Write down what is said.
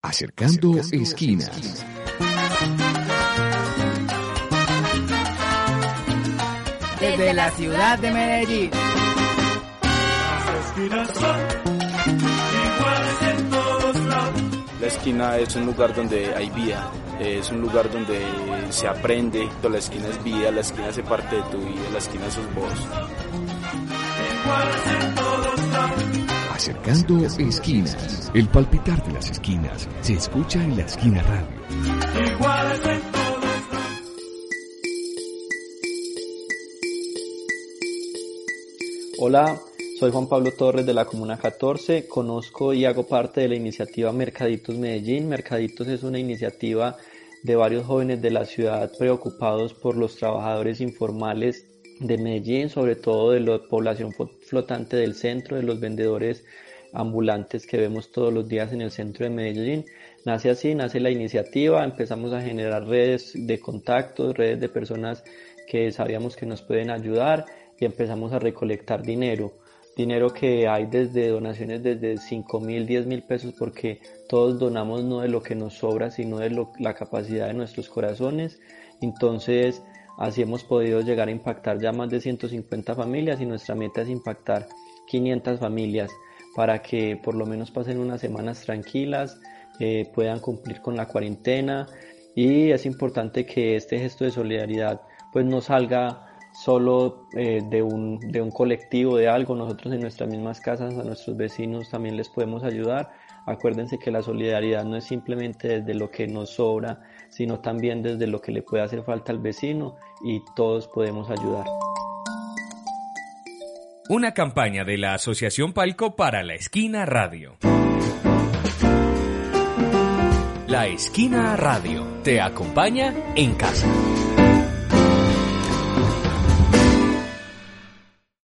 Acercando, esquinas. Desde la ciudad de Medellín. La esquina es un lugar donde hay vida, es un lugar donde se aprende, la esquina es vida, la esquina hace parte de tu vida, la esquina sos vos. Acercando esquinas. El palpitar de las esquinas se escucha en la esquina radio. Hola, soy Juan Pablo Torres de la Comuna 14, conozco y hago parte de la iniciativa Mercaditos Medellín. Mercaditos es una iniciativa de varios jóvenes de la ciudad preocupados por los trabajadores informales de Medellín, sobre todo de la población flotante del centro, de los vendedores ambulantes que vemos todos los días en el centro de Medellín. Nace así, nace la iniciativa, empezamos a generar redes de contactos, redes de personas que sabíamos que nos pueden ayudar y empezamos a recolectar dinero dinero que hay desde donaciones desde 5 mil, 10 mil pesos, porque todos donamos no de lo que nos sobra, sino de la capacidad de nuestros corazones. Entonces, así hemos podido llegar a impactar ya más de 150 familias y nuestra meta es impactar 500 familias para que por lo menos pasen unas semanas tranquilas, eh, puedan cumplir con la cuarentena. Y es importante que este gesto de solidaridad pues no salga solo eh, de, un, de un colectivo, de algo. Nosotros en nuestras mismas casas, a nuestros vecinos también les podemos ayudar. Acuérdense que la solidaridad no es simplemente desde lo que nos sobra, sino también desde lo que le puede hacer falta al vecino y todos podemos ayudar. Una campaña de la Asociación Palco para la Esquina Radio. La Esquina Radio te acompaña en casa.